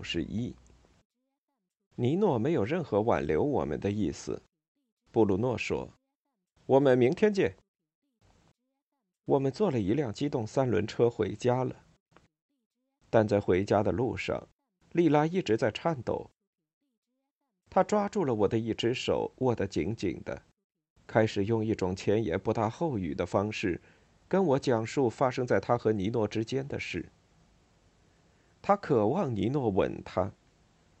六十一，尼诺没有任何挽留我们的意思。布鲁诺说：“我们明天见。”我们坐了一辆机动三轮车回家了。但在回家的路上，莉拉一直在颤抖。她抓住了我的一只手，握得紧紧的，开始用一种前言不搭后语的方式，跟我讲述发生在她和尼诺之间的事。他渴望尼诺吻他，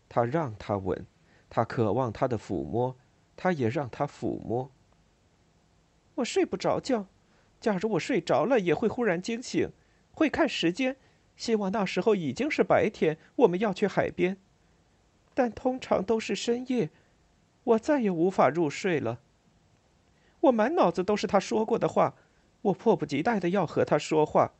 他让他吻，他渴望他的抚摸，他也让他抚摸。我睡不着觉，假如我睡着了，也会忽然惊醒，会看时间，希望那时候已经是白天，我们要去海边。但通常都是深夜，我再也无法入睡了。我满脑子都是他说过的话，我迫不及待的要和他说话，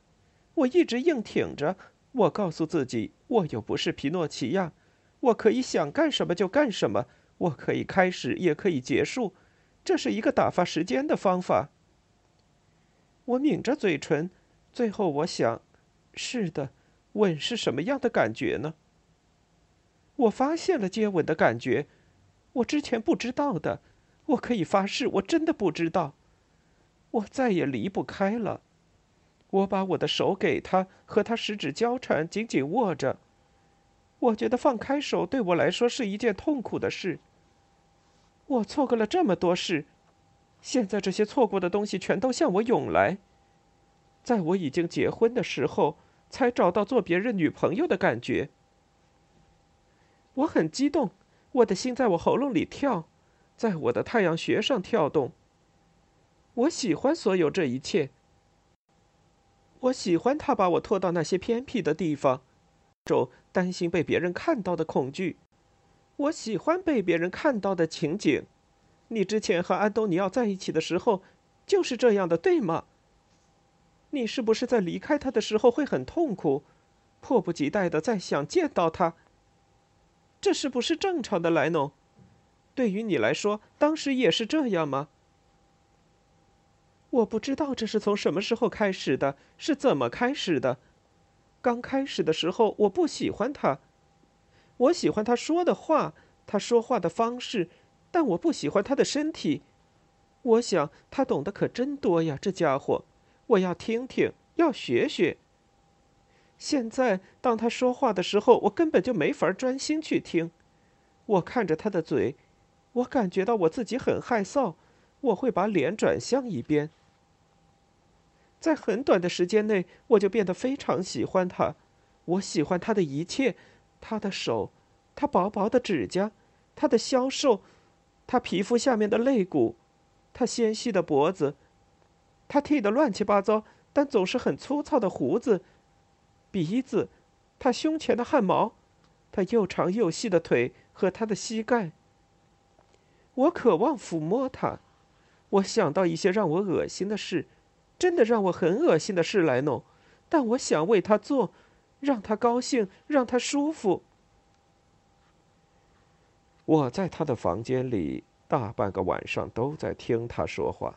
我一直硬挺着。我告诉自己，我又不是皮诺奇亚，我可以想干什么就干什么，我可以开始也可以结束，这是一个打发时间的方法。我抿着嘴唇，最后我想，是的，吻是什么样的感觉呢？我发现了接吻的感觉，我之前不知道的，我可以发誓，我真的不知道，我再也离不开了。我把我的手给他，和他十指交缠，紧紧握着。我觉得放开手对我来说是一件痛苦的事。我错过了这么多事，现在这些错过的东西全都向我涌来。在我已经结婚的时候，才找到做别人女朋友的感觉。我很激动，我的心在我喉咙里跳，在我的太阳穴上跳动。我喜欢所有这一切。我喜欢他把我拖到那些偏僻的地方，种担心被别人看到的恐惧。我喜欢被别人看到的情景。你之前和安东尼奥在一起的时候就是这样的，对吗？你是不是在离开他的时候会很痛苦，迫不及待的在想见到他？这是不是正常的，莱农？对于你来说，当时也是这样吗？我不知道这是从什么时候开始的，是怎么开始的。刚开始的时候，我不喜欢他。我喜欢他说的话，他说话的方式，但我不喜欢他的身体。我想他懂得可真多呀，这家伙。我要听听，要学学。现在当他说话的时候，我根本就没法专心去听。我看着他的嘴，我感觉到我自己很害臊。我会把脸转向一边。在很短的时间内，我就变得非常喜欢他。我喜欢他的一切：他的手，他薄薄的指甲，他的消瘦，他皮肤下面的肋骨，他纤细的脖子，他剃得乱七八糟但总是很粗糙的胡子，鼻子，他胸前的汗毛，他又长又细的腿和他的膝盖。我渴望抚摸他，我想到一些让我恶心的事。真的让我很恶心的事来弄，但我想为他做，让他高兴，让他舒服。我在他的房间里大半个晚上都在听他说话。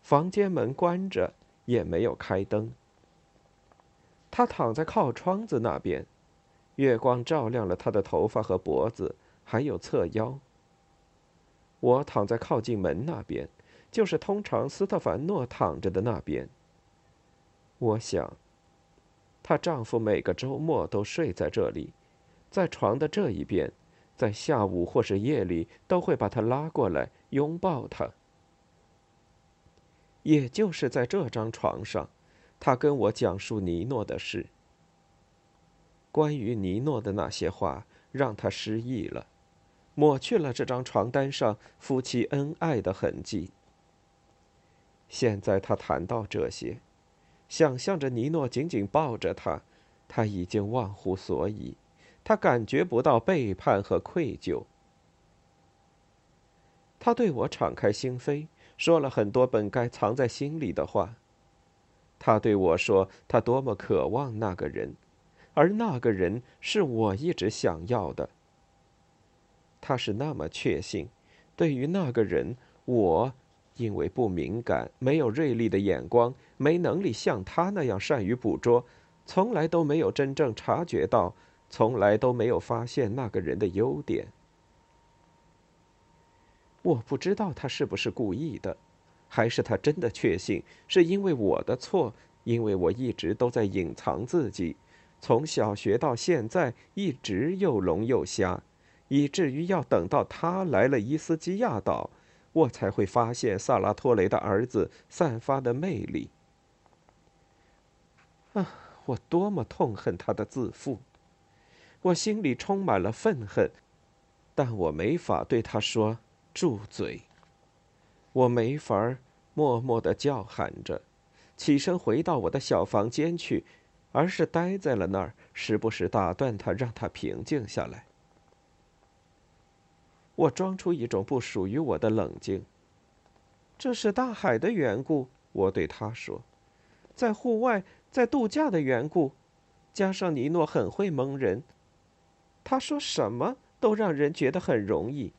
房间门关着，也没有开灯。他躺在靠窗子那边，月光照亮了他的头发和脖子，还有侧腰。我躺在靠近门那边。就是通常斯特凡诺躺着的那边。我想，她丈夫每个周末都睡在这里，在床的这一边，在下午或是夜里都会把她拉过来拥抱她。也就是在这张床上，他跟我讲述尼诺的事。关于尼诺的那些话让他失忆了，抹去了这张床单上夫妻恩爱的痕迹。现在他谈到这些，想象着尼诺紧紧抱着他，他已经忘乎所以，他感觉不到背叛和愧疚。他对我敞开心扉，说了很多本该藏在心里的话。他对我说，他多么渴望那个人，而那个人是我一直想要的。他是那么确信，对于那个人，我因为不敏感，没有锐利的眼光，没能力像他那样善于捕捉，从来都没有真正察觉到，从来都没有发现那个人的优点。我不知道他是不是故意的，还是他真的确信是因为我的错，因为我一直都在隐藏自己，从小学到现在一直又聋又瞎。以至于要等到他来了伊斯基亚岛，我才会发现萨拉托雷的儿子散发的魅力。啊，我多么痛恨他的自负！我心里充满了愤恨，但我没法对他说“住嘴”。我没法默默的叫喊着，起身回到我的小房间去，而是待在了那儿，时不时打断他，让他平静下来。我装出一种不属于我的冷静。这是大海的缘故，我对他说，在户外，在度假的缘故，加上尼诺很会蒙人，他说什么都让人觉得很容易。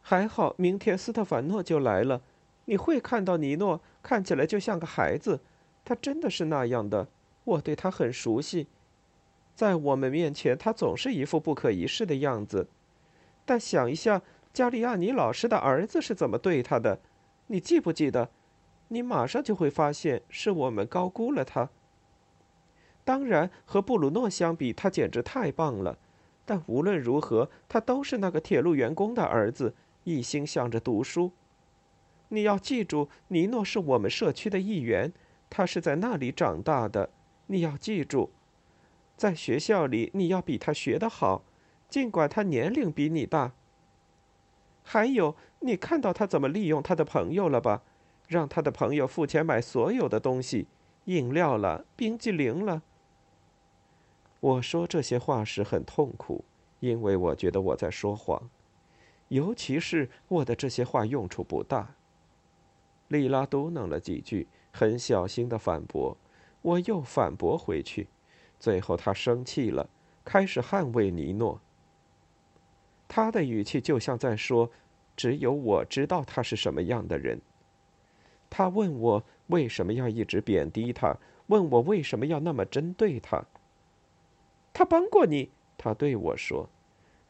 还好，明天斯特凡诺就来了，你会看到尼诺看起来就像个孩子，他真的是那样的。我对他很熟悉，在我们面前，他总是一副不可一世的样子。但想一下，加利亚尼老师的儿子是怎么对他的？你记不记得？你马上就会发现是我们高估了他。当然，和布鲁诺相比，他简直太棒了。但无论如何，他都是那个铁路员工的儿子，一心想着读书。你要记住，尼诺是我们社区的一员，他是在那里长大的。你要记住，在学校里，你要比他学得好。尽管他年龄比你大，还有你看到他怎么利用他的朋友了吧？让他的朋友付钱买所有的东西，饮料了，冰激凌了。我说这些话时很痛苦，因为我觉得我在说谎，尤其是我的这些话用处不大。莉拉嘟囔了几句，很小心的反驳，我又反驳回去，最后他生气了，开始捍卫尼诺。他的语气就像在说：“只有我知道他是什么样的人。”他问我为什么要一直贬低他，问我为什么要那么针对他。他帮过你，他对我说：“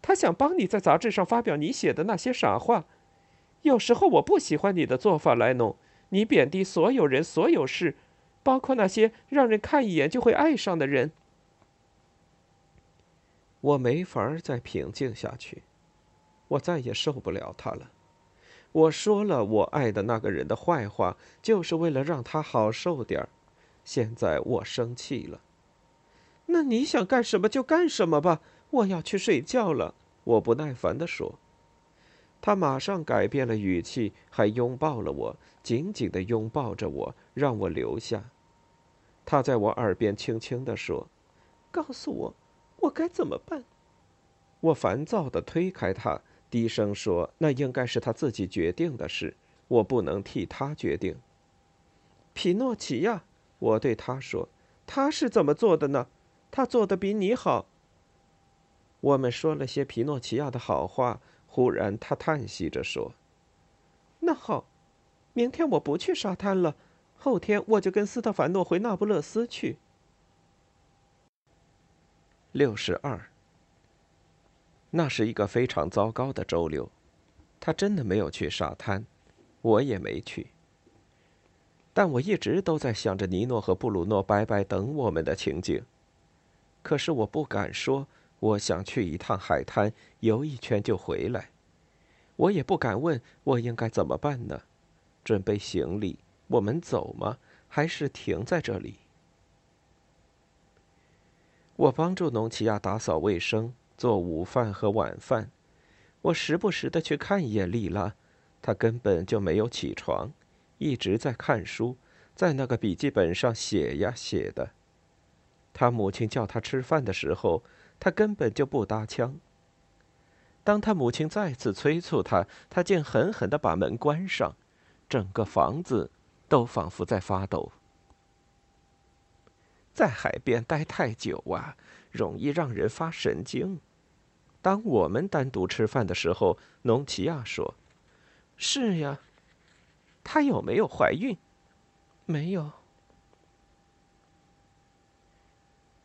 他想帮你在杂志上发表你写的那些傻话。有时候我不喜欢你的做法，莱农。你贬低所有人、所有事，包括那些让人看一眼就会爱上的人。”我没法再平静下去。我再也受不了他了。我说了我爱的那个人的坏话，就是为了让他好受点儿。现在我生气了。那你想干什么就干什么吧，我要去睡觉了。我不耐烦地说。他马上改变了语气，还拥抱了我，紧紧地拥抱着我，让我留下。他在我耳边轻轻地说：“告诉我，我该怎么办？”我烦躁地推开他。低声说：“那应该是他自己决定的事，我不能替他决定。”皮诺奇亚，我对他说：“他是怎么做的呢？他做的比你好。”我们说了些皮诺奇亚的好话。忽然，他叹息着说：“那好，明天我不去沙滩了，后天我就跟斯特凡诺回那不勒斯去。”六十二。那是一个非常糟糕的周六，他真的没有去沙滩，我也没去。但我一直都在想着尼诺和布鲁诺白白等我们的情景。可是我不敢说我想去一趟海滩游一圈就回来，我也不敢问我应该怎么办呢？准备行李，我们走吗？还是停在这里？我帮助农奇亚打扫卫生。做午饭和晚饭，我时不时的去看一眼丽拉，她根本就没有起床，一直在看书，在那个笔记本上写呀写的。他母亲叫他吃饭的时候，他根本就不搭腔。当他母亲再次催促他，他竟狠狠地把门关上，整个房子都仿佛在发抖。在海边待太久啊，容易让人发神经。当我们单独吃饭的时候，农奇亚说：“是呀。”她有没有怀孕？没有。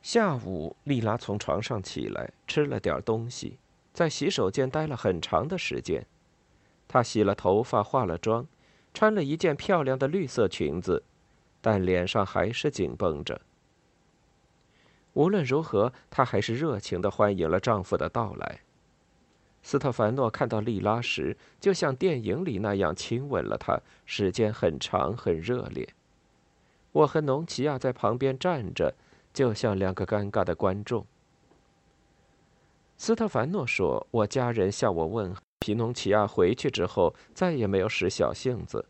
下午，丽拉从床上起来，吃了点东西，在洗手间待了很长的时间。她洗了头发，化了妆，穿了一件漂亮的绿色裙子，但脸上还是紧绷着。无论如何，她还是热情的欢迎了丈夫的到来。斯特凡诺看到莉拉时，就像电影里那样亲吻了她，时间很长，很热烈。我和农奇亚在旁边站着，就像两个尴尬的观众。斯特凡诺说：“我家人向我问皮农奇亚回去之后，再也没有使小性子。”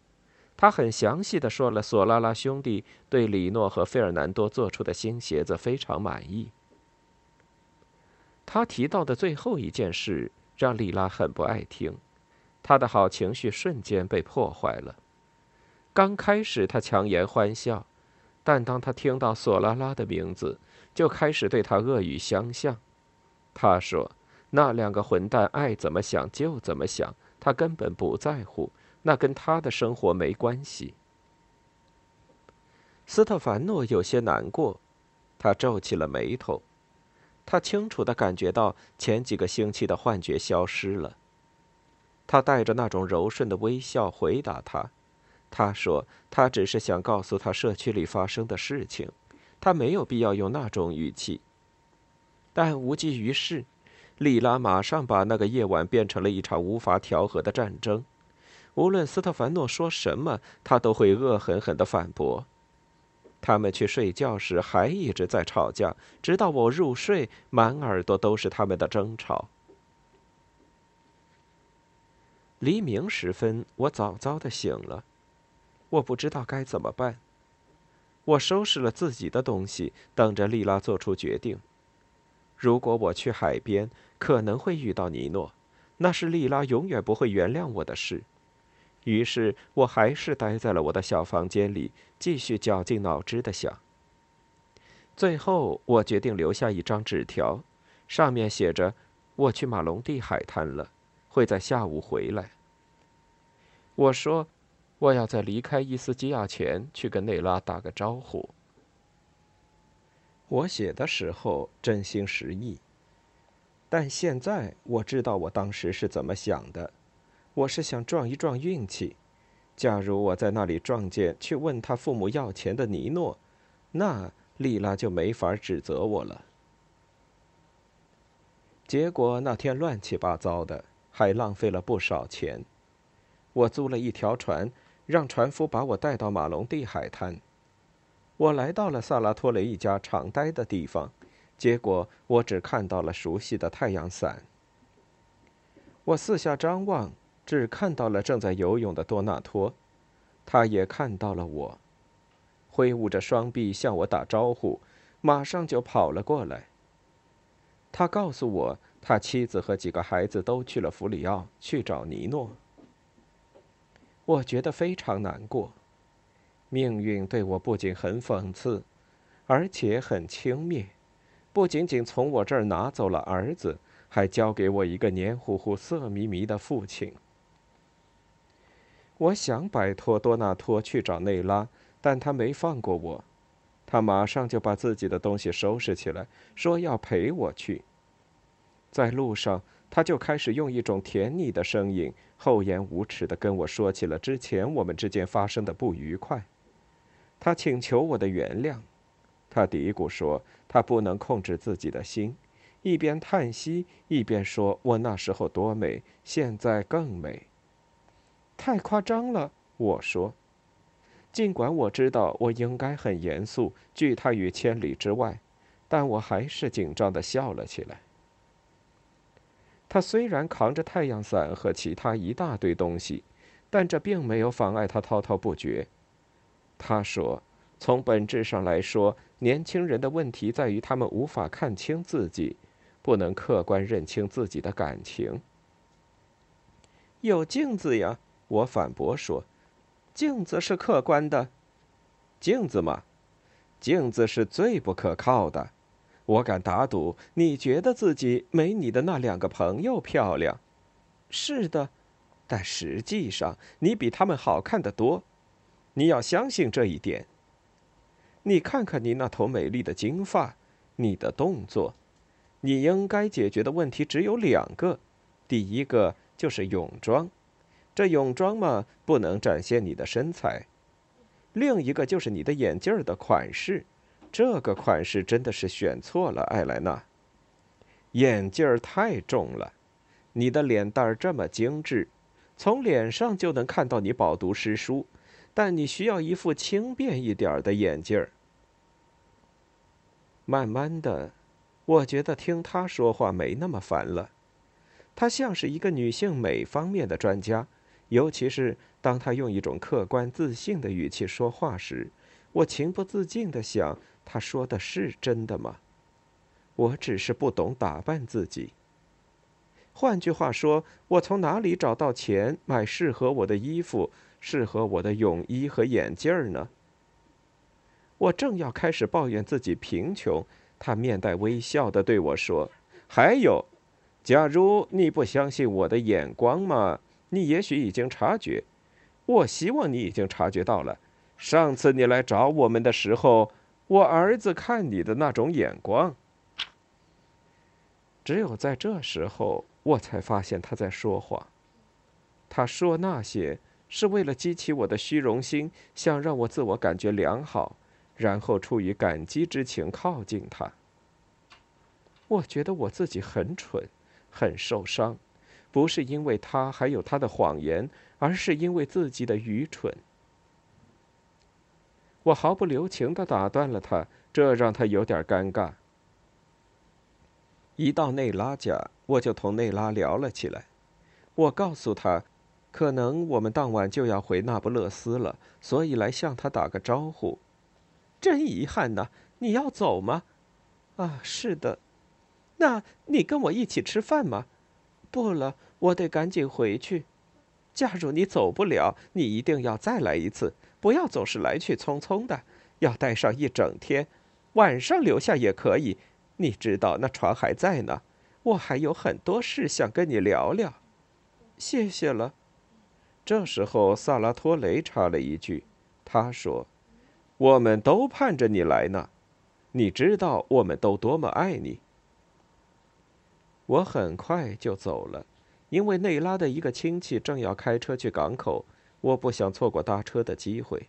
他很详细的说了索拉拉兄弟对里诺和费尔南多做出的新鞋子非常满意。他提到的最后一件事让莉拉很不爱听，他的好情绪瞬间被破坏了。刚开始他强颜欢笑，但当他听到索拉拉的名字，就开始对他恶语相向。他说：“那两个混蛋爱怎么想就怎么想，他根本不在乎。”那跟他的生活没关系。斯特凡诺有些难过，他皱起了眉头。他清楚的感觉到前几个星期的幻觉消失了。他带着那种柔顺的微笑回答他：“他说他只是想告诉他社区里发生的事情，他没有必要用那种语气。”但无济于事，莉拉马上把那个夜晚变成了一场无法调和的战争。无论斯特凡诺说什么，他都会恶狠狠的反驳。他们去睡觉时还一直在吵架，直到我入睡，满耳朵都是他们的争吵。黎明时分，我早早的醒了，我不知道该怎么办。我收拾了自己的东西，等着丽拉做出决定。如果我去海边，可能会遇到尼诺，那是丽拉永远不会原谅我的事。于是我还是待在了我的小房间里，继续绞尽脑汁的想。最后，我决定留下一张纸条，上面写着：“我去马龙蒂海滩了，会在下午回来。”我说：“我要在离开伊斯基亚前去跟内拉打个招呼。”我写的时候真心实意，但现在我知道我当时是怎么想的。我是想撞一撞运气，假如我在那里撞见去问他父母要钱的尼诺，那莉拉就没法指责我了。结果那天乱七八糟的，还浪费了不少钱。我租了一条船，让船夫把我带到马龙蒂海滩。我来到了萨拉托雷一家常待的地方，结果我只看到了熟悉的太阳伞。我四下张望。只看到了正在游泳的多纳托，他也看到了我，挥舞着双臂向我打招呼，马上就跑了过来。他告诉我，他妻子和几个孩子都去了弗里奥去找尼诺。我觉得非常难过，命运对我不仅很讽刺，而且很轻蔑，不仅仅从我这儿拿走了儿子，还交给我一个黏糊糊、色迷迷的父亲。我想摆脱多纳托去找内拉，但他没放过我。他马上就把自己的东西收拾起来，说要陪我去。在路上，他就开始用一种甜腻的声音，厚颜无耻地跟我说起了之前我们之间发生的不愉快。他请求我的原谅，他嘀咕说他不能控制自己的心，一边叹息一边说：“我那时候多美，现在更美。”太夸张了，我说。尽管我知道我应该很严肃，拒他于千里之外，但我还是紧张的笑了起来。他虽然扛着太阳伞和其他一大堆东西，但这并没有妨碍他滔滔不绝。他说：“从本质上来说，年轻人的问题在于他们无法看清自己，不能客观认清自己的感情。有镜子呀，我反驳说，镜子是客观的。镜子嘛，镜子是最不可靠的。我敢打赌，你觉得自己没你的那两个朋友漂亮。是的，但实际上你比他们好看得多。你要相信这一点。你看看你那头美丽的金发，你的动作，你应该解决的问题只有两个。第一个就是泳装，这泳装嘛，不能展现你的身材。另一个就是你的眼镜的款式，这个款式真的是选错了，艾莱娜。眼镜儿太重了，你的脸蛋儿这么精致，从脸上就能看到你饱读诗书，但你需要一副轻便一点的眼镜儿。慢慢的，我觉得听他说话没那么烦了，他像是一个女性美方面的专家。尤其是当他用一种客观自信的语气说话时，我情不自禁地想：他说的是真的吗？我只是不懂打扮自己。换句话说，我从哪里找到钱买适合我的衣服、适合我的泳衣和眼镜呢？我正要开始抱怨自己贫穷，他面带微笑地对我说：“还有，假如你不相信我的眼光嘛。”你也许已经察觉，我希望你已经察觉到了。上次你来找我们的时候，我儿子看你的那种眼光。只有在这时候，我才发现他在说谎。他说那些是为了激起我的虚荣心，想让我自我感觉良好，然后出于感激之情靠近他。我觉得我自己很蠢，很受伤。不是因为他还有他的谎言，而是因为自己的愚蠢。我毫不留情的打断了他，这让他有点尴尬。一到内拉家，我就同内拉聊了起来。我告诉他，可能我们当晚就要回那不勒斯了，所以来向他打个招呼。真遗憾呐，你要走吗？啊，是的。那你跟我一起吃饭吗？不了，我得赶紧回去。假如你走不了，你一定要再来一次，不要总是来去匆匆的，要待上一整天，晚上留下也可以。你知道那船还在呢，我还有很多事想跟你聊聊。谢谢了。这时候，萨拉托雷插了一句，他说：“我们都盼着你来呢，你知道我们都多么爱你。”我很快就走了，因为内拉的一个亲戚正要开车去港口，我不想错过搭车的机会。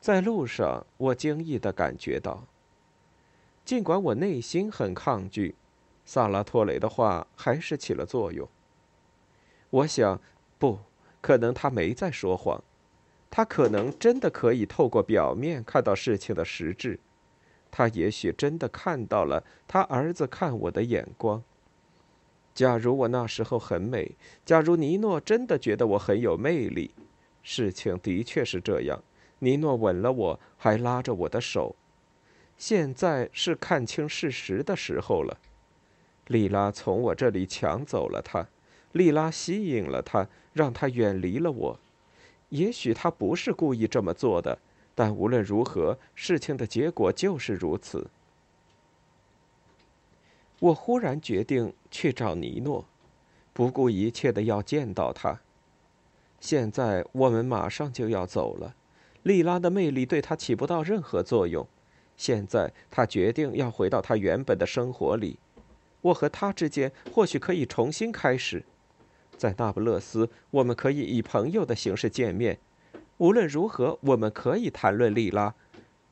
在路上，我惊异的感觉到，尽管我内心很抗拒，萨拉托雷的话还是起了作用。我想，不可能，他没在说谎，他可能真的可以透过表面看到事情的实质。他也许真的看到了他儿子看我的眼光。假如我那时候很美，假如尼诺真的觉得我很有魅力，事情的确是这样。尼诺吻了我，还拉着我的手。现在是看清事实的时候了。莉拉从我这里抢走了他，莉拉吸引了他，让他远离了我。也许他不是故意这么做的。但无论如何，事情的结果就是如此。我忽然决定去找尼诺，不顾一切的要见到他。现在我们马上就要走了，莉拉的魅力对他起不到任何作用。现在他决定要回到他原本的生活里，我和他之间或许可以重新开始。在那不勒斯，我们可以以朋友的形式见面。无论如何，我们可以谈论莉拉，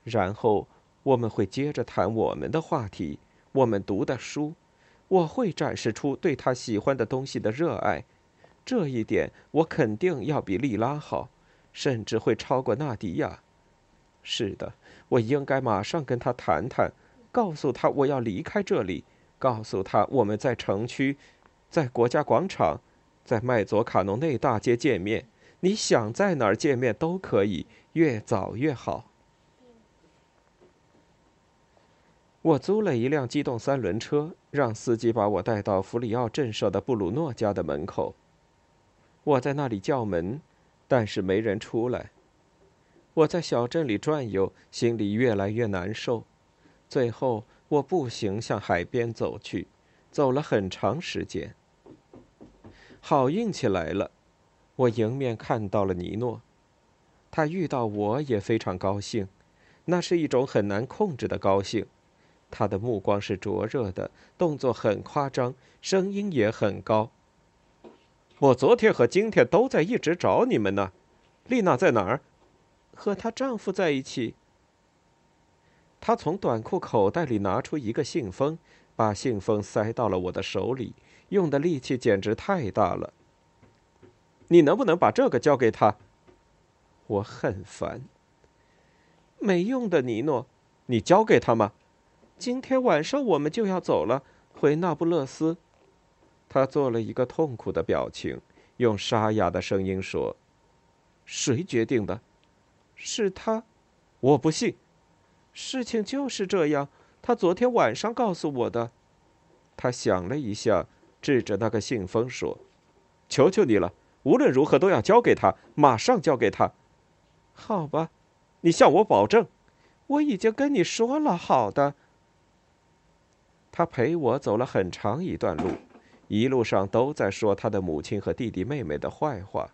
然后我们会接着谈我们的话题，我们读的书。我会展示出对他喜欢的东西的热爱，这一点我肯定要比莉拉好，甚至会超过纳迪亚。是的，我应该马上跟他谈谈，告诉他我要离开这里，告诉他我们在城区，在国家广场，在麦佐卡农内大街见面。你想在哪儿见面都可以，越早越好。我租了一辆机动三轮车，让司机把我带到弗里奥镇上的布鲁诺家的门口。我在那里叫门，但是没人出来。我在小镇里转悠，心里越来越难受。最后，我步行向海边走去，走了很长时间。好运气来了，我迎面看到了尼诺。他遇到我也非常高兴，那是一种很难控制的高兴。他的目光是灼热的，动作很夸张，声音也很高。我昨天和今天都在一直找你们呢，丽娜在哪儿？和她丈夫在一起。她从短裤口袋里拿出一个信封，把信封塞到了我的手里，用的力气简直太大了。你能不能把这个交给他？我很烦。没用的，尼诺，你交给他吗？今天晚上我们就要走了，回那不勒斯。他做了一个痛苦的表情，用沙哑的声音说：“谁决定的？是他。我不信。事情就是这样。他昨天晚上告诉我的。”他想了一下，指着那个信封说：“求求你了，无论如何都要交给他，马上交给他。”好吧，你向我保证。我已经跟你说了，好的。他陪我走了很长一段路，一路上都在说他的母亲和弟弟妹妹的坏话，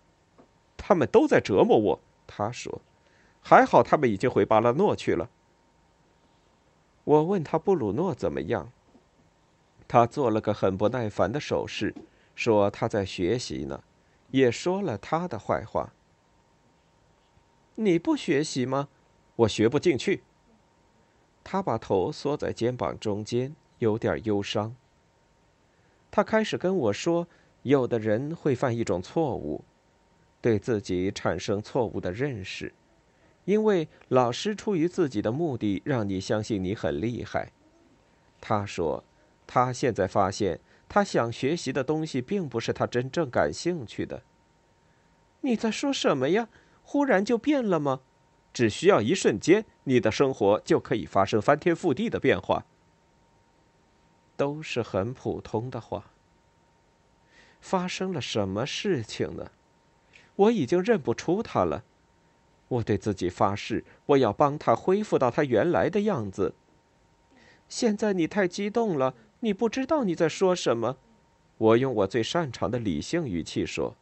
他们都在折磨我。他说：“还好他们已经回巴拉诺去了。”我问他布鲁诺怎么样，他做了个很不耐烦的手势，说他在学习呢，也说了他的坏话。你不学习吗？我学不进去。他把头缩在肩膀中间。有点忧伤。他开始跟我说，有的人会犯一种错误，对自己产生错误的认识，因为老师出于自己的目的让你相信你很厉害。他说，他现在发现，他想学习的东西并不是他真正感兴趣的。你在说什么呀？忽然就变了吗？只需要一瞬间，你的生活就可以发生翻天覆地的变化。都是很普通的话。发生了什么事情呢？我已经认不出他了。我对自己发誓，我要帮他恢复到他原来的样子。现在你太激动了，你不知道你在说什么。我用我最擅长的理性语气说：“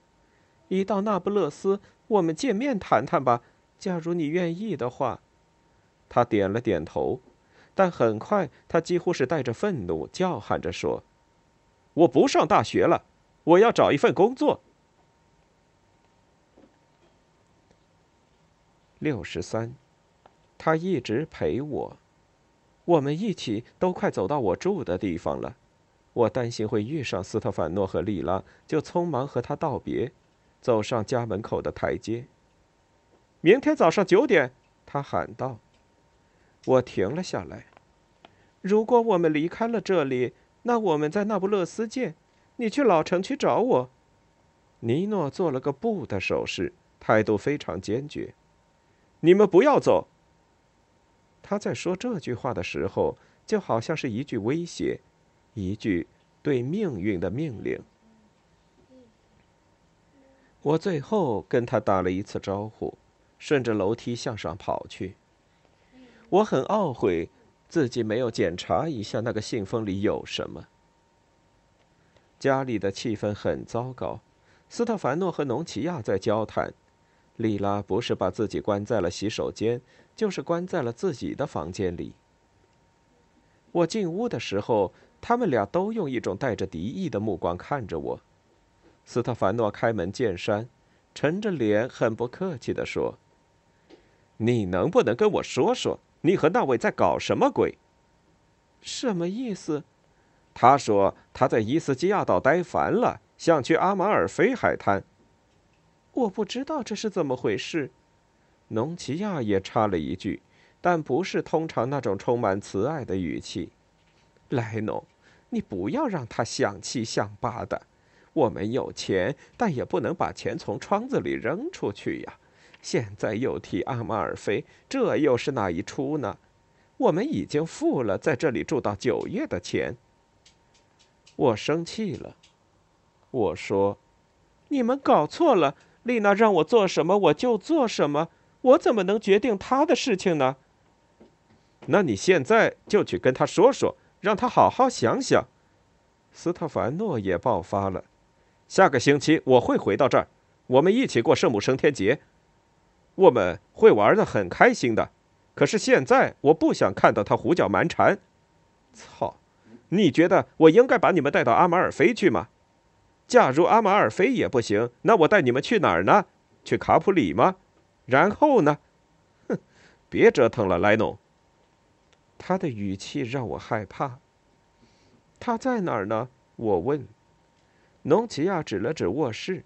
一到那不勒斯，我们见面谈谈吧，假如你愿意的话。”他点了点头。但很快，他几乎是带着愤怒叫喊着说：“我不上大学了，我要找一份工作。”六十三，他一直陪我，我们一起都快走到我住的地方了。我担心会遇上斯特凡诺和莉拉，就匆忙和他道别，走上家门口的台阶。明天早上九点，他喊道。我停了下来。如果我们离开了这里，那我们在那不勒斯见。你去老城区找我。尼诺做了个不的手势，态度非常坚决。你们不要走。他在说这句话的时候，就好像是一句威胁，一句对命运的命令。我最后跟他打了一次招呼，顺着楼梯向上跑去。我很懊悔，自己没有检查一下那个信封里有什么。家里的气氛很糟糕，斯特凡诺和农奇亚在交谈，莉拉不是把自己关在了洗手间，就是关在了自己的房间里。我进屋的时候，他们俩都用一种带着敌意的目光看着我。斯特凡诺开门见山，沉着脸，很不客气地说：“你能不能跟我说说？”你和那位在搞什么鬼？什么意思？他说他在伊斯基亚岛待烦了，想去阿马尔菲海滩。我不知道这是怎么回事。农奇亚也插了一句，但不是通常那种充满慈爱的语气。莱农，你不要让他想七想八的。我们有钱，但也不能把钱从窗子里扔出去呀。现在又提阿马尔菲，这又是哪一出呢？我们已经付了在这里住到九月的钱。我生气了，我说：“你们搞错了，丽娜让我做什么我就做什么，我怎么能决定她的事情呢？”那你现在就去跟他说说，让他好好想想。斯特凡诺也爆发了。下个星期我会回到这儿，我们一起过圣母升天节，我们会玩的很开心的。可是现在我不想看到他胡搅蛮缠。操！你觉得我应该把你们带到阿马尔菲去吗？假如阿马尔菲也不行，那我带你们去哪儿呢？去卡普里吗？然后呢？哼！别折腾了，莱农。他的语气让我害怕。他在哪儿呢？我问。农奇亚指了指卧室。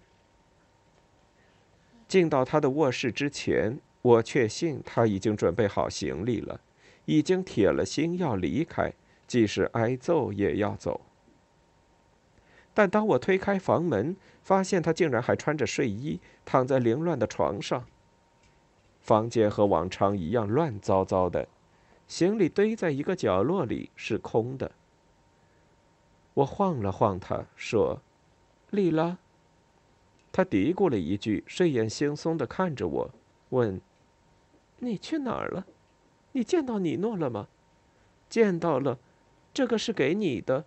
进到他的卧室之前。我确信他已经准备好行李了，已经铁了心要离开，即使挨揍也要走。但当我推开房门，发现他竟然还穿着睡衣躺在凌乱的床上。房间和往常一样乱糟糟的，行李堆在一个角落里是空的。我晃了晃他，说：“莉拉。”他嘀咕了一句，睡眼惺忪的看着我，问。你去哪儿了？你见到尼诺了吗？见到了，这个是给你的。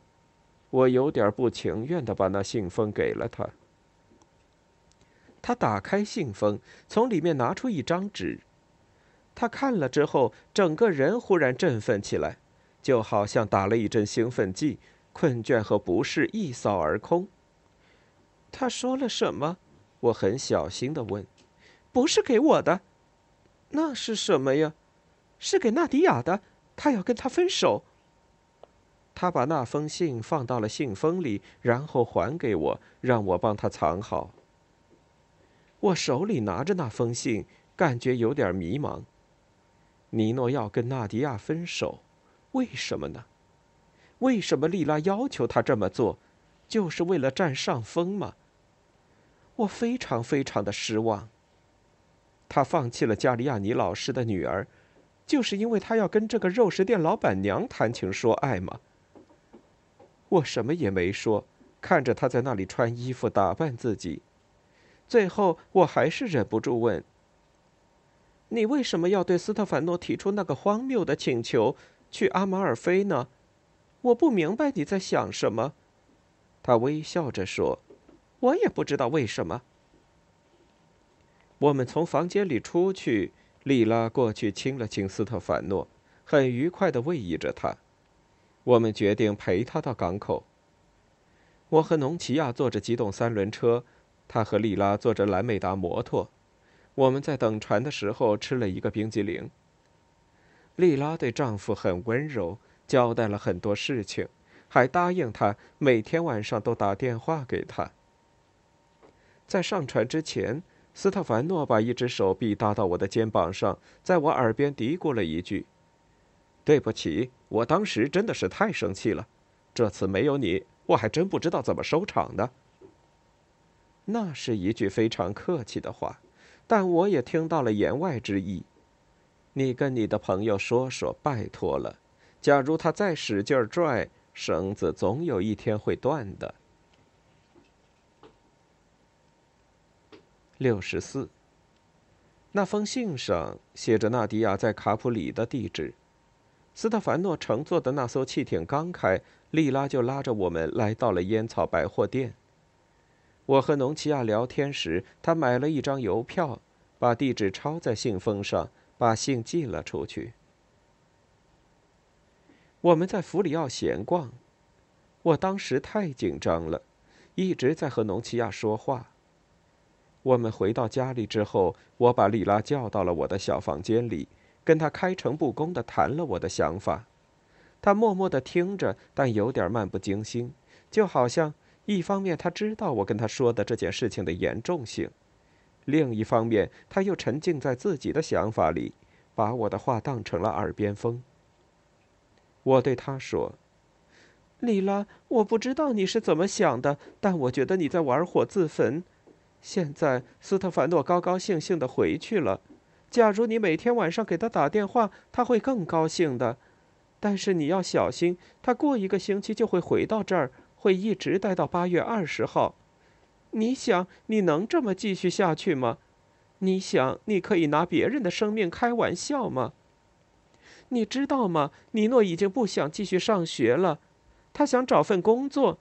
我有点不情愿的把那信封给了他。他打开信封，从里面拿出一张纸。他看了之后，整个人忽然振奋起来，就好像打了一针兴奋剂，困倦和不适一扫而空。他说了什么？我很小心的问。不是给我的。那是什么呀？是给纳迪亚的。他要跟他分手。他把那封信放到了信封里，然后还给我，让我帮他藏好。我手里拿着那封信，感觉有点迷茫。尼诺要跟纳迪亚分手，为什么呢？为什么莉拉要求他这么做？就是为了占上风吗？我非常非常的失望。他放弃了加利亚尼老师的女儿，就是因为他要跟这个肉食店老板娘谈情说爱吗？我什么也没说，看着他在那里穿衣服打扮自己，最后我还是忍不住问：“你为什么要对斯特凡诺提出那个荒谬的请求，去阿马尔菲呢？我不明白你在想什么。”他微笑着说：“我也不知道为什么。”我们从房间里出去，莉拉过去亲了亲斯特凡诺，很愉快地偎依着他。我们决定陪他到港口。我和农奇亚坐着机动三轮车，他和莉拉坐着兰美达摩托。我们在等船的时候吃了一个冰激凌。莉拉对丈夫很温柔，交代了很多事情，还答应他每天晚上都打电话给他。在上船之前。斯特凡诺把一只手臂搭到我的肩膀上，在我耳边嘀咕了一句：“对不起，我当时真的是太生气了。这次没有你，我还真不知道怎么收场呢。”那是一句非常客气的话，但我也听到了言外之意。你跟你的朋友说说，拜托了。假如他再使劲拽，绳子总有一天会断的。六十四。那封信上写着纳迪亚在卡普里的地址。斯特凡诺乘坐的那艘汽艇刚开，莉拉就拉着我们来到了烟草百货店。我和农奇亚聊天时，他买了一张邮票，把地址抄在信封上，把信寄了出去。我们在弗里奥闲逛，我当时太紧张了，一直在和农奇亚说话。我们回到家里之后，我把莉拉叫到了我的小房间里，跟他开诚布公地谈了我的想法。他默默地听着，但有点漫不经心，就好像一方面他知道我跟他说的这件事情的严重性，另一方面他又沉浸在自己的想法里，把我的话当成了耳边风。我对他说：“莉拉，我不知道你是怎么想的，但我觉得你在玩火自焚。”现在斯特凡诺高高兴兴的回去了。假如你每天晚上给他打电话，他会更高兴的。但是你要小心，他过一个星期就会回到这儿，会一直待到八月二十号。你想你能这么继续下去吗？你想你可以拿别人的生命开玩笑吗？你知道吗？尼诺已经不想继续上学了，他想找份工作。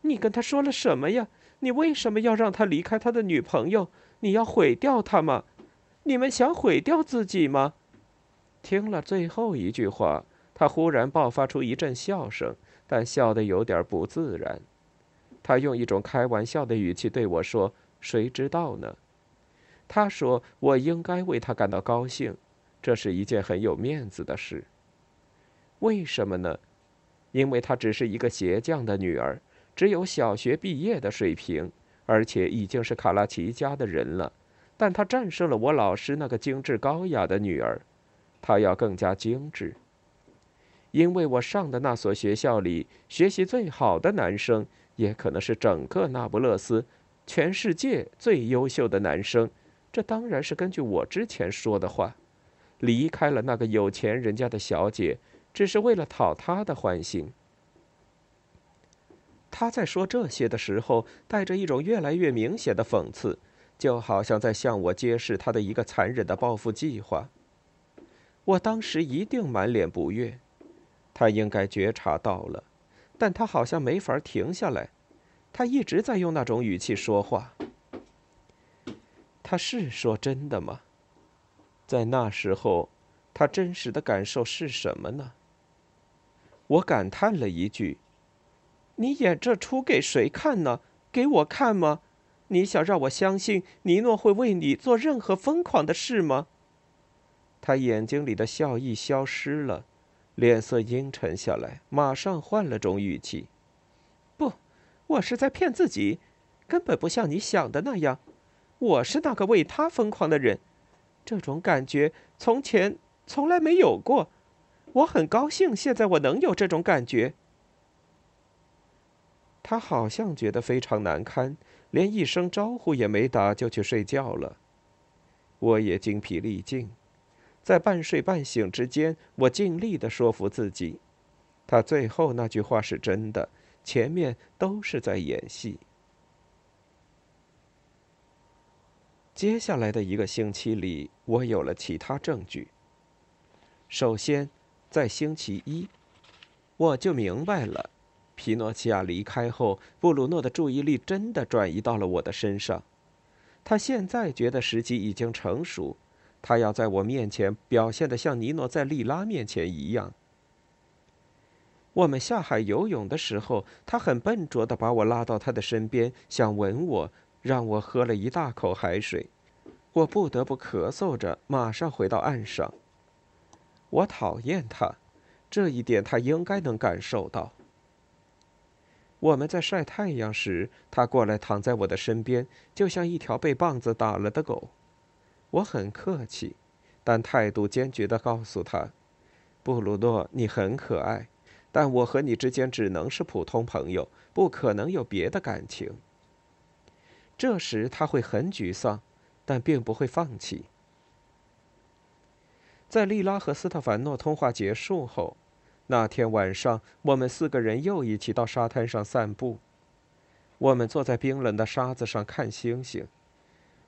你跟他说了什么呀？你为什么要让他离开他的女朋友？你要毁掉他吗？你们想毁掉自己吗？听了最后一句话。他忽然爆发出一阵笑声，但笑得有点不自然。他用一种开玩笑的语气对我说：“谁知道呢？”他说：“我应该为他感到高兴，这是一件很有面子的事。为什么呢？因为她只是一个鞋匠的女儿，只有小学毕业的水平，而且已经是卡拉奇家的人了。但他战胜了我老师那个精致高雅的女儿，她要更加精致。”因为我上的那所学校里，学习最好的男生，也可能是整个那不勒斯，全世界最优秀的男生，这当然是根据我之前说的话，离开了那个有钱人家的小姐，只是为了讨她的欢心。他在说这些的时候，带着一种越来越明显的讽刺，就好像在向我揭示他的一个残忍的报复计划。我当时一定满脸不悦。他应该觉察到了，但他好像没法停下来。他一直在用那种语气说话。他是说真的吗？在那时候，他真实的感受是什么呢？我感叹了一句：“你演这出给谁看呢？给我看吗？你想让我相信尼诺会为你做任何疯狂的事吗？”他眼睛里的笑意消失了。脸色阴沉下来，马上换了种语气：“不，我是在骗自己，根本不像你想的那样。我是那个为他疯狂的人，这种感觉从前从来没有过。我很高兴现在我能有这种感觉。”他好像觉得非常难堪，连一声招呼也没打就去睡觉了。我也精疲力尽。在半睡半醒之间，我尽力的说服自己，他最后那句话是真的，前面都是在演戏。接下来的一个星期里，我有了其他证据。首先，在星期一，我就明白了，皮诺奇亚离开后，布鲁诺的注意力真的转移到了我的身上，他现在觉得时机已经成熟。他要在我面前表现的像尼诺在利拉面前一样。我们下海游泳的时候，他很笨拙的把我拉到他的身边，想吻我，让我喝了一大口海水。我不得不咳嗽着，马上回到岸上。我讨厌他，这一点他应该能感受到。我们在晒太阳时，他过来躺在我的身边，就像一条被棒子打了的狗。我很客气，但态度坚决地告诉他：“布鲁诺，你很可爱，但我和你之间只能是普通朋友，不可能有别的感情。”这时他会很沮丧，但并不会放弃。在莉拉和斯特凡诺通话结束后，那天晚上我们四个人又一起到沙滩上散步。我们坐在冰冷的沙子上看星星。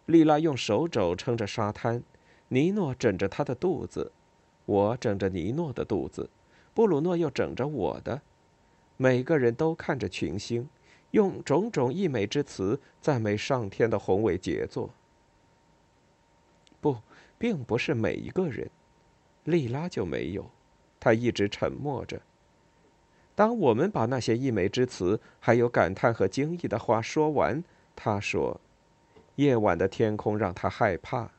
莉拉用手肘撑着沙滩，尼诺枕着她的肚子，我枕着尼诺的肚子，布鲁诺又枕着我的。每个人都看着群星，用种种溢美之词赞美上天的宏伟杰作。不，并不是每一个人，莉拉就没有，他一直沉默着。当我们把那些溢美之词，还有感叹和惊异的话说完，他说。夜晚的天空让他害怕，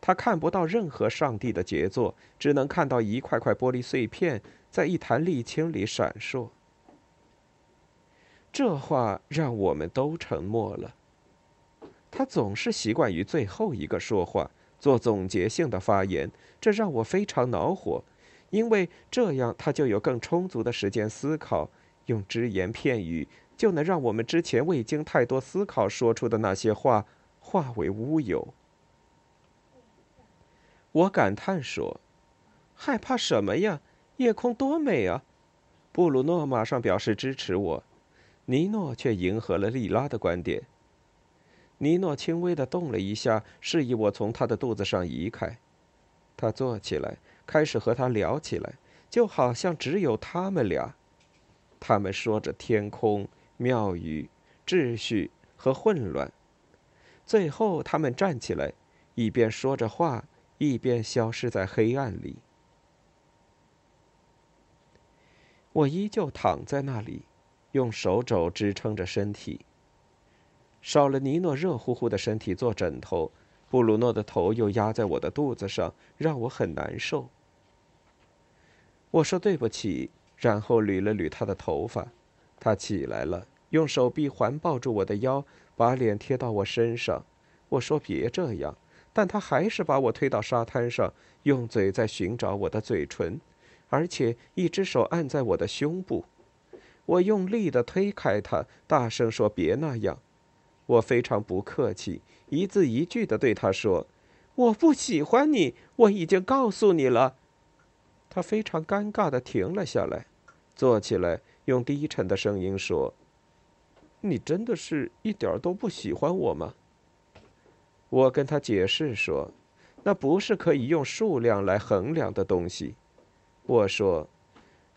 他看不到任何上帝的杰作，只能看到一块块玻璃碎片在一潭沥青里闪烁。这话让我们都沉默了。他总是习惯于最后一个说话，做总结性的发言，这让我非常恼火，因为这样他就有更充足的时间思考，用只言片语就能让我们之前未经太多思考说出的那些话。化为乌有。我感叹说：“害怕什么呀？夜空多美啊！”布鲁诺马上表示支持我，尼诺却迎合了莉拉的观点。尼诺轻微的动了一下，示意我从他的肚子上移开。他坐起来，开始和他聊起来，就好像只有他们俩。他们说着天空、庙宇、秩序和混乱。最后，他们站起来，一边说着话。一边消失在黑暗里，我依旧躺在那里，用手肘支撑着身体。少了尼诺热乎乎的身体做枕头，布鲁诺的头又压在我的肚子上，让我很难受。我说对不起，然后捋了捋他的头发。他起来了，用手臂环抱住我的腰，把脸贴到我身上。我说别这样。但他还是把我推到沙滩上，用嘴在寻找我的嘴唇，而且一只手按在我的胸部。我用力地推开他，大声说：“别那样！”我非常不客气，一字一句地对他说：“我不喜欢你，我已经告诉你了。”他非常尴尬地停了下来，坐起来，用低沉的声音说：“你真的是一点都不喜欢我吗？”我跟他解释说：“那不是可以用数量来衡量的东西。”我说：“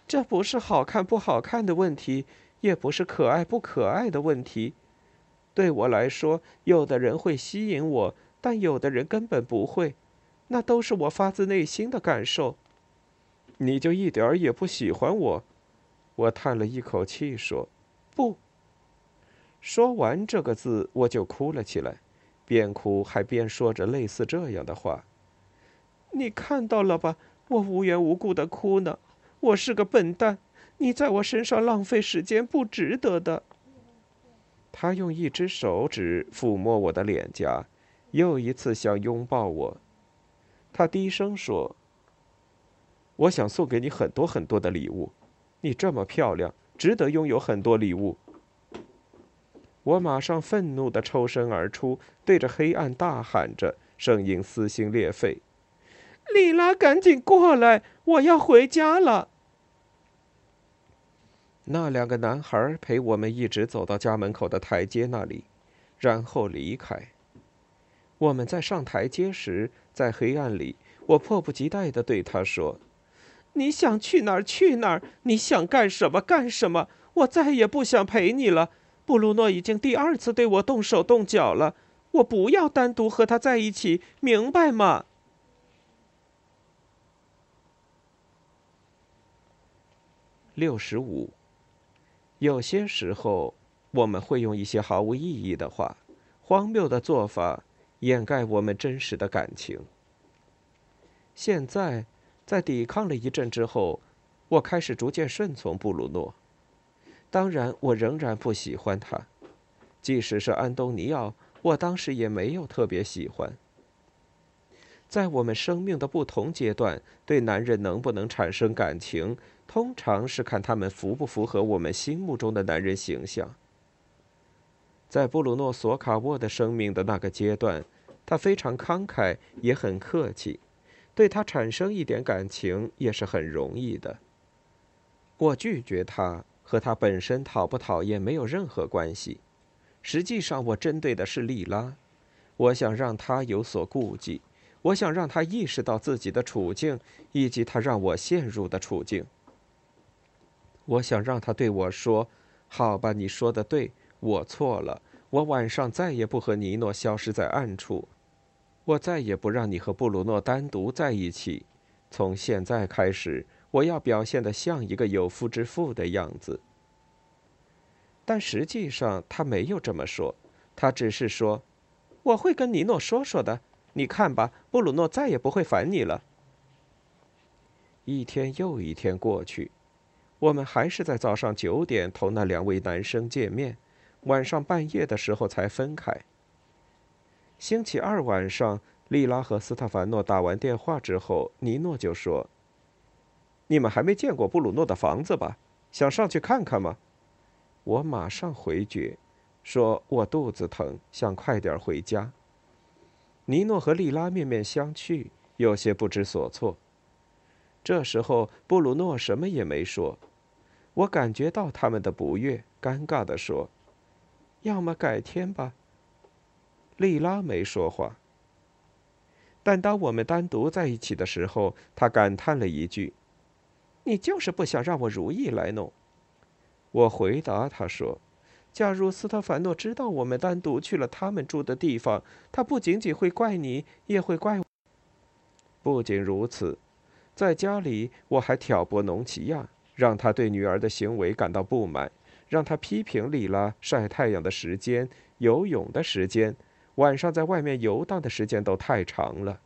这不是好看不好看的问题，也不是可爱不可爱的问题。对我来说，有的人会吸引我，但有的人根本不会。那都是我发自内心的感受。你就一点儿也不喜欢我？”我叹了一口气说：“不。”说完这个字，我就哭了起来。边哭还边说着类似这样的话：“你看到了吧，我无缘无故的哭呢。我是个笨蛋，你在我身上浪费时间不值得的。”他用一只手指抚摸我的脸颊，又一次想拥抱我。他低声说：“我想送给你很多很多的礼物，你这么漂亮，值得拥有很多礼物。”我马上愤怒地抽身而出，对着黑暗大喊着，声音撕心裂肺：“莉拉，赶紧过来，我要回家了！”那两个男孩陪我们一直走到家门口的台阶那里，然后离开。我们在上台阶时，在黑暗里，我迫不及待地对他说：“你想去哪儿去哪儿，你想干什么干什么，我再也不想陪你了。”布鲁诺已经第二次对我动手动脚了，我不要单独和他在一起，明白吗？六十五。有些时候，我们会用一些毫无意义的话、荒谬的做法掩盖我们真实的感情。现在，在抵抗了一阵之后，我开始逐渐顺从布鲁诺。当然，我仍然不喜欢他，即使是安东尼奥，我当时也没有特别喜欢。在我们生命的不同阶段，对男人能不能产生感情，通常是看他们符不符合我们心目中的男人形象。在布鲁诺·索卡沃的生命的那个阶段，他非常慷慨，也很客气，对他产生一点感情也是很容易的。我拒绝他。和他本身讨不讨厌没有任何关系。实际上，我针对的是莉拉。我想让他有所顾忌，我想让他意识到自己的处境以及他让我陷入的处境。我想让他对我说：“好吧，你说的对，我错了。我晚上再也不和尼诺消失在暗处，我再也不让你和布鲁诺单独在一起。从现在开始。”我要表现得像一个有夫之妇的样子，但实际上他没有这么说，他只是说：“我会跟尼诺说说的。你看吧，布鲁诺再也不会烦你了。”一天又一天过去，我们还是在早上九点同那两位男生见面，晚上半夜的时候才分开。星期二晚上，莉拉和斯塔凡诺打完电话之后，尼诺就说。你们还没见过布鲁诺的房子吧？想上去看看吗？我马上回绝，说我肚子疼，想快点回家。尼诺和莉拉面面相觑，有些不知所措。这时候，布鲁诺什么也没说。我感觉到他们的不悦，尴尬地说：“要么改天吧。”莉拉没说话。但当我们单独在一起的时候，他感叹了一句：“你就是不想让我如意来弄。”我回答他说：“假如斯特凡诺知道我们单独去了他们住的地方，他不仅仅会怪你，也会怪我。不仅如此，在家里我还挑拨农奇亚。”让他对女儿的行为感到不满，让他批评莉拉晒太阳的时间、游泳的时间、晚上在外面游荡的时间都太长了。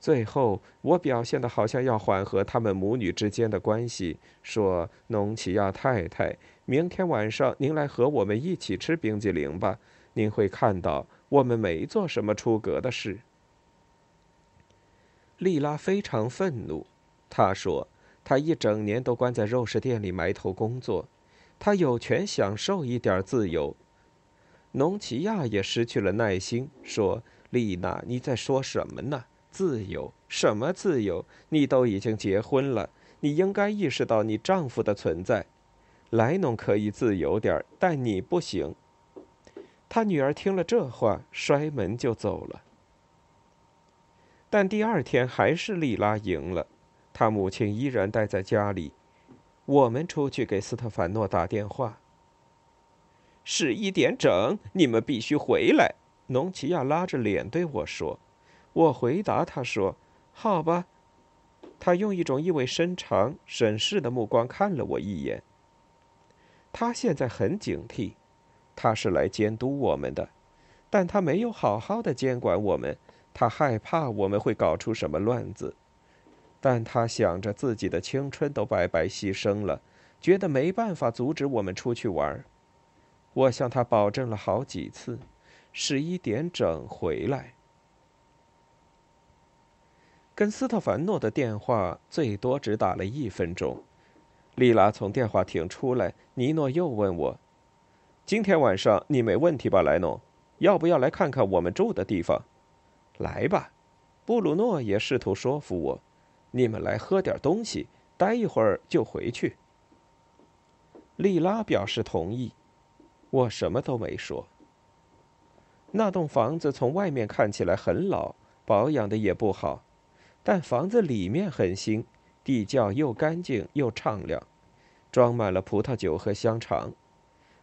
最后，我表现的好像要缓和他们母女之间的关系，说：“农奇亚太太，明天晚上您来和我们一起吃冰激凌吧，您会看到我们没做什么出格的事。”莉拉非常愤怒，她说。她一整年都关在肉食店里埋头工作，她有权享受一点自由。农奇亚也失去了耐心，说：“丽娜，你在说什么呢？自由？什么自由？你都已经结婚了，你应该意识到你丈夫的存在。莱农可以自由点但你不行。”他女儿听了这话，摔门就走了。但第二天还是丽拉赢了。他母亲依然待在家里，我们出去给斯特凡诺打电话。十一点整，你们必须回来。农奇亚拉着脸对我说。我回答他说：“好吧。”他用一种意味深长、审视的目光看了我一眼。他现在很警惕，他是来监督我们的，但他没有好好的监管我们，他害怕我们会搞出什么乱子。但他想着自己的青春都白白牺牲了，觉得没办法阻止我们出去玩。我向他保证了好几次，十一点整回来。跟斯特凡诺的电话最多只打了一分钟。丽拉从电话亭出来，尼诺又问我：“今天晚上你没问题吧，莱农？要不要来看看我们住的地方？”“来吧。”布鲁诺也试图说服我。你们来喝点东西，待一会儿就回去。莉拉表示同意，我什么都没说。那栋房子从外面看起来很老，保养的也不好，但房子里面很新，地窖又干净又敞亮，装满了葡萄酒和香肠，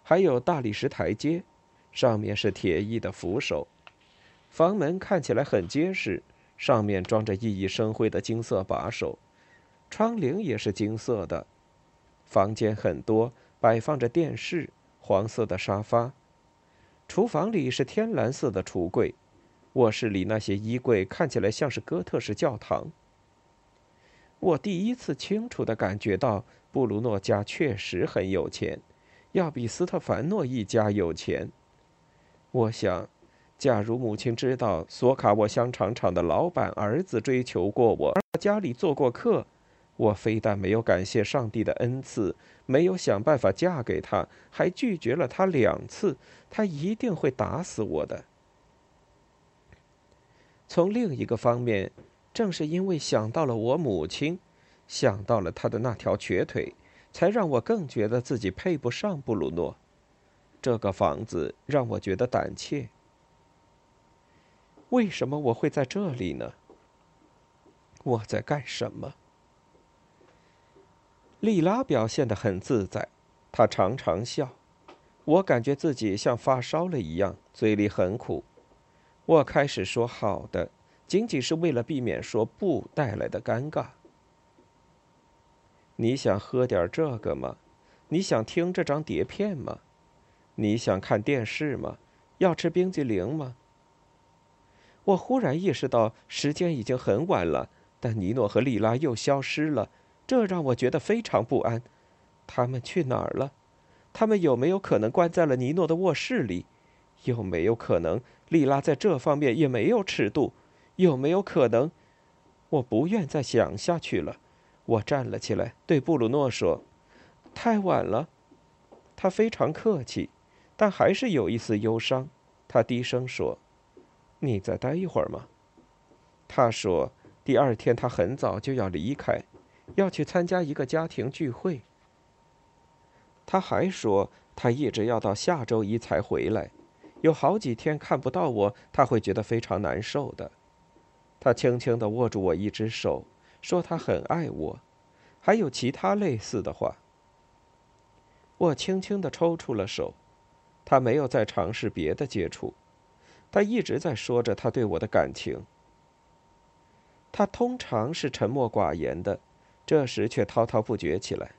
还有大理石台阶，上面是铁艺的扶手，房门看起来很结实。上面装着熠熠生辉的金色把手，窗棂也是金色的。房间很多，摆放着电视、黄色的沙发。厨房里是天蓝色的橱柜，卧室里那些衣柜看起来像是哥特式教堂。我第一次清楚地感觉到，布鲁诺家确实很有钱，要比斯特凡诺一家有钱。我想。假如母亲知道索卡沃香肠厂的老板儿子追求过我，而家里做过客，我非但没有感谢上帝的恩赐，没有想办法嫁给他，还拒绝了他两次，他一定会打死我的。从另一个方面，正是因为想到了我母亲，想到了他的那条瘸腿，才让我更觉得自己配不上布鲁诺。这个房子让我觉得胆怯。为什么我会在这里呢？我在干什么？莉拉表现得很自在，她常常笑。我感觉自己像发烧了一样，嘴里很苦。我开始说好的，仅仅是为了避免说不带来的尴尬。你想喝点这个吗？你想听这张碟片吗？你想看电视吗？要吃冰激凌吗？我忽然意识到时间已经很晚了，但尼诺和莉拉又消失了，这让我觉得非常不安。他们去哪儿了？他们有没有可能关在了尼诺的卧室里？有没有可能莉拉在这方面也没有尺度？有没有可能？我不愿再想下去了。我站了起来，对布鲁诺说：“太晚了。”他非常客气，但还是有一丝忧伤。他低声说。你再待一会儿吗？他说，第二天他很早就要离开，要去参加一个家庭聚会。他还说，他一直要到下周一才回来，有好几天看不到我，他会觉得非常难受的。他轻轻地握住我一只手，说他很爱我，还有其他类似的话。我轻轻地抽出了手，他没有再尝试别的接触，他一直在说着他对我的感情。他通常是沉默寡言的，这时却滔滔不绝起来。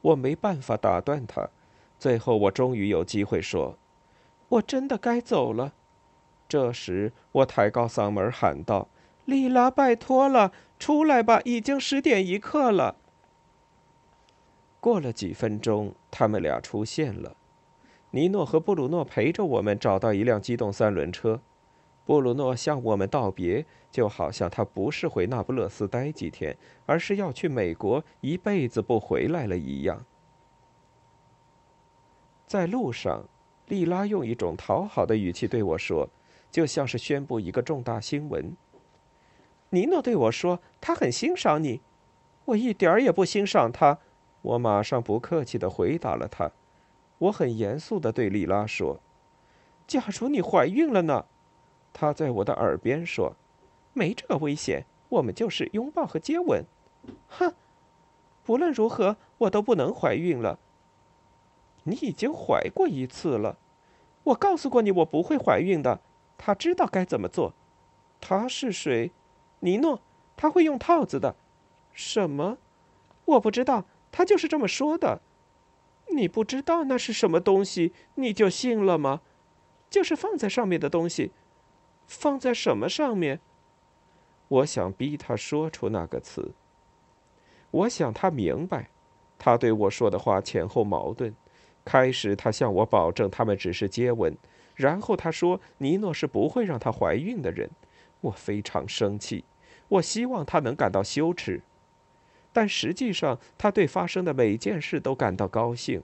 我没办法打断他，最后我终于有机会说：“我真的该走了。”这时我抬高嗓门喊道：“丽拉，拜托了，出来吧，已经十点一刻了。”过了几分钟，他们俩出现了。尼诺和布鲁诺陪着我们找到一辆机动三轮车。布鲁诺向我们道别，就好像他不是回那不勒斯待几天，而是要去美国一辈子不回来了一样。在路上，莉拉用一种讨好的语气对我说，就像是宣布一个重大新闻。尼诺对我说，他很欣赏你，我一点儿也不欣赏他。我马上不客气地回答了他。我很严肃地对莉拉说：“假如你怀孕了呢？”他在我的耳边说：“没这个危险，我们就是拥抱和接吻。”哼，不论如何，我都不能怀孕了。你已经怀过一次了，我告诉过你我不会怀孕的。他知道该怎么做。他是谁？尼诺，他会用套子的。什么？我不知道。他就是这么说的。你不知道那是什么东西，你就信了吗？就是放在上面的东西。放在什么上面？我想逼他说出那个词。我想他明白，他对我说的话前后矛盾。开始他向我保证他们只是接吻，然后他说尼诺是不会让她怀孕的人。我非常生气，我希望他能感到羞耻，但实际上他对发生的每件事都感到高兴。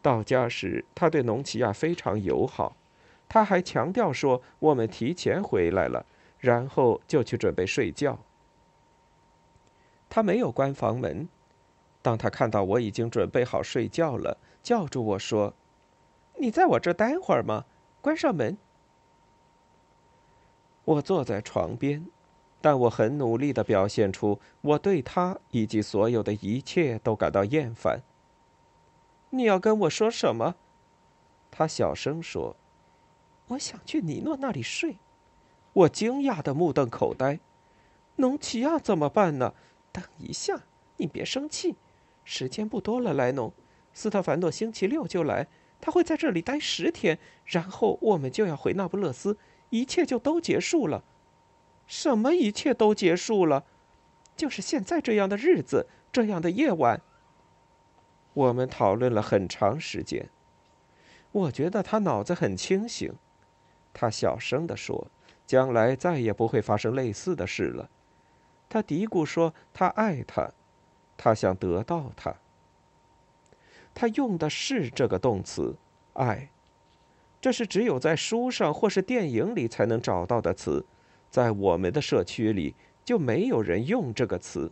到家时，他对农奇亚非常友好。他还强调说：“我们提前回来了，然后就去准备睡觉。”他没有关房门。当他看到我已经准备好睡觉了，叫住我说：“你在我这待会儿吗？关上门。”我坐在床边，但我很努力的表现出我对他以及所有的一切都感到厌烦。你要跟我说什么？他小声说。我想去尼诺那里睡，我惊讶的目瞪口呆。农奇亚怎么办呢？等一下，你别生气，时间不多了，莱农。斯特凡诺星期六就来，他会在这里待十天，然后我们就要回那不勒斯，一切就都结束了。什么一切都结束了？就是现在这样的日子，这样的夜晚。我们讨论了很长时间，我觉得他脑子很清醒。他小声地说：“将来再也不会发生类似的事了。”他嘀咕说：“他爱他，他想得到他。”他用的是这个动词“爱”，这是只有在书上或是电影里才能找到的词，在我们的社区里就没有人用这个词。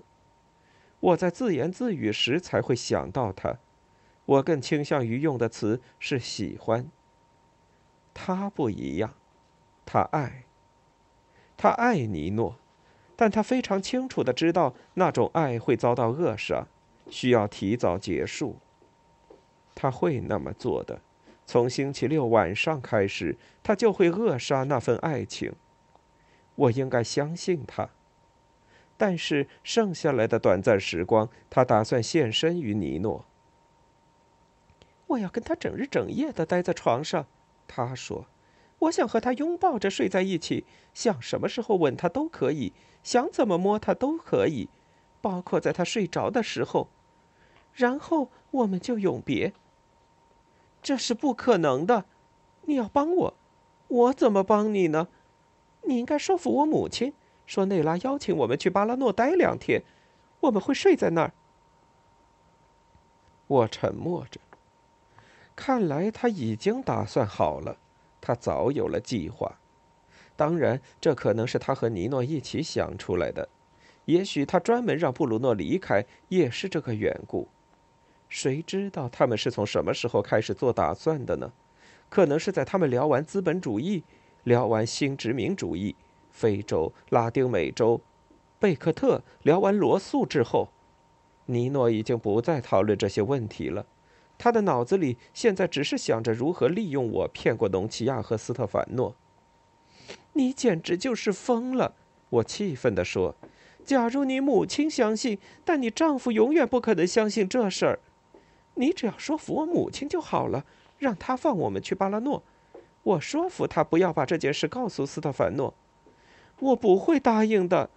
我在自言自语时才会想到他，我更倾向于用的词是“喜欢”。他不一样，他爱，他爱尼诺，但他非常清楚的知道那种爱会遭到扼杀，需要提早结束。他会那么做的，从星期六晚上开始，他就会扼杀那份爱情。我应该相信他，但是剩下来的短暂时光，他打算献身于尼诺。我要跟他整日整夜的待在床上。他说：“我想和他拥抱着睡在一起，想什么时候吻他都可以，想怎么摸他都可以，包括在他睡着的时候。然后我们就永别。这是不可能的，你要帮我，我怎么帮你呢？你应该说服我母亲，说内拉邀请我们去巴拉诺待两天，我们会睡在那儿。”我沉默着。看来他已经打算好了，他早有了计划。当然，这可能是他和尼诺一起想出来的。也许他专门让布鲁诺离开，也是这个缘故。谁知道他们是从什么时候开始做打算的呢？可能是在他们聊完资本主义、聊完新殖民主义、非洲、拉丁美洲、贝克特聊完罗素之后。尼诺已经不再讨论这些问题了，他的脑子里现在只是想着如何利用我骗过农奇亚和斯特凡诺。你简直就是疯了！我气愤地说：“假如你母亲相信，但你丈夫永远不可能相信这事儿。你只要说服我母亲就好了，让她放我们去巴拉诺。我说服她不要把这件事告诉斯特凡诺。我不会答应的。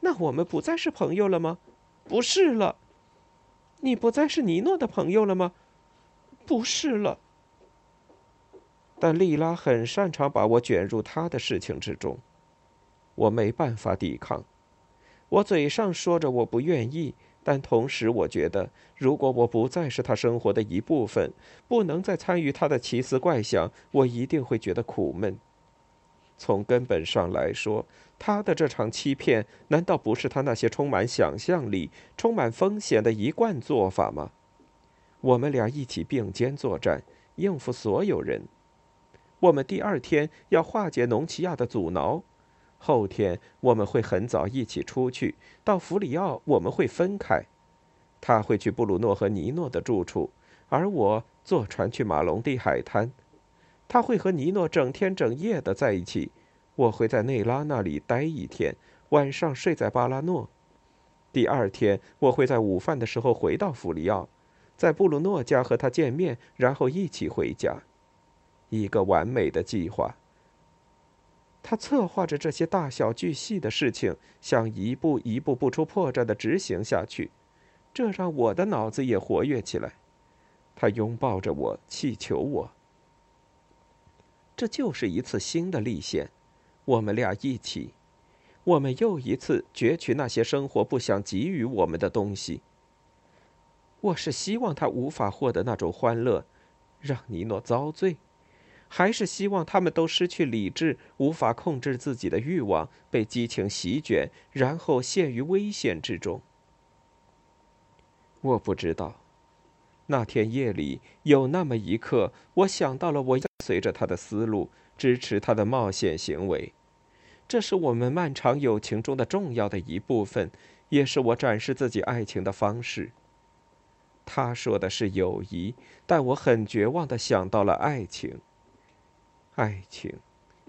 那我们不再是朋友了吗？不是了。你不再是尼诺的朋友了吗？不是了。但莉拉很擅长把我卷入她的事情之中，我没办法抵抗。我嘴上说着我不愿意，但同时我觉得，如果我不再是他生活的一部分，不能再参与他的奇思怪想，我一定会觉得苦闷。从根本上来说，他的这场欺骗难道不是他那些充满想象力、充满风险的一贯做法吗？我们俩一起并肩作战，应付所有人。我们第二天要化解农奇亚的阻挠，后天我们会很早一起出去到弗里奥，我们会分开。他会去布鲁诺和尼诺的住处，而我坐船去马龙蒂海滩。他会和尼诺整天整夜的在一起。我会在内拉那里待一天，晚上睡在巴拉诺。第二天，我会在午饭的时候回到弗里奥，在布鲁诺家和他见面，然后一起回家。一个完美的计划。他策划着这些大小巨细的事情，想一步一步不出破绽的执行下去，这让我的脑子也活跃起来。他拥抱着我，祈求我。这就是一次新的历险。我们俩一起，我们又一次攫取那些生活不想给予我们的东西。我是希望他无法获得那种欢乐，让尼诺遭罪，还是希望他们都失去理智，无法控制自己的欲望，被激情席卷，然后陷于危险之中？我不知道。那天夜里有那么一刻，我想到了我要随着他的思路。支持他的冒险行为，这是我们漫长友情中的重要的一部分，也是我展示自己爱情的方式。他说的是友谊，但我很绝望的想到了爱情。爱情，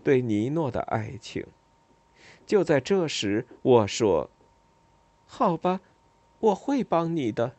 对尼诺的爱情。就在这时，我说：“好吧，我会帮你的。”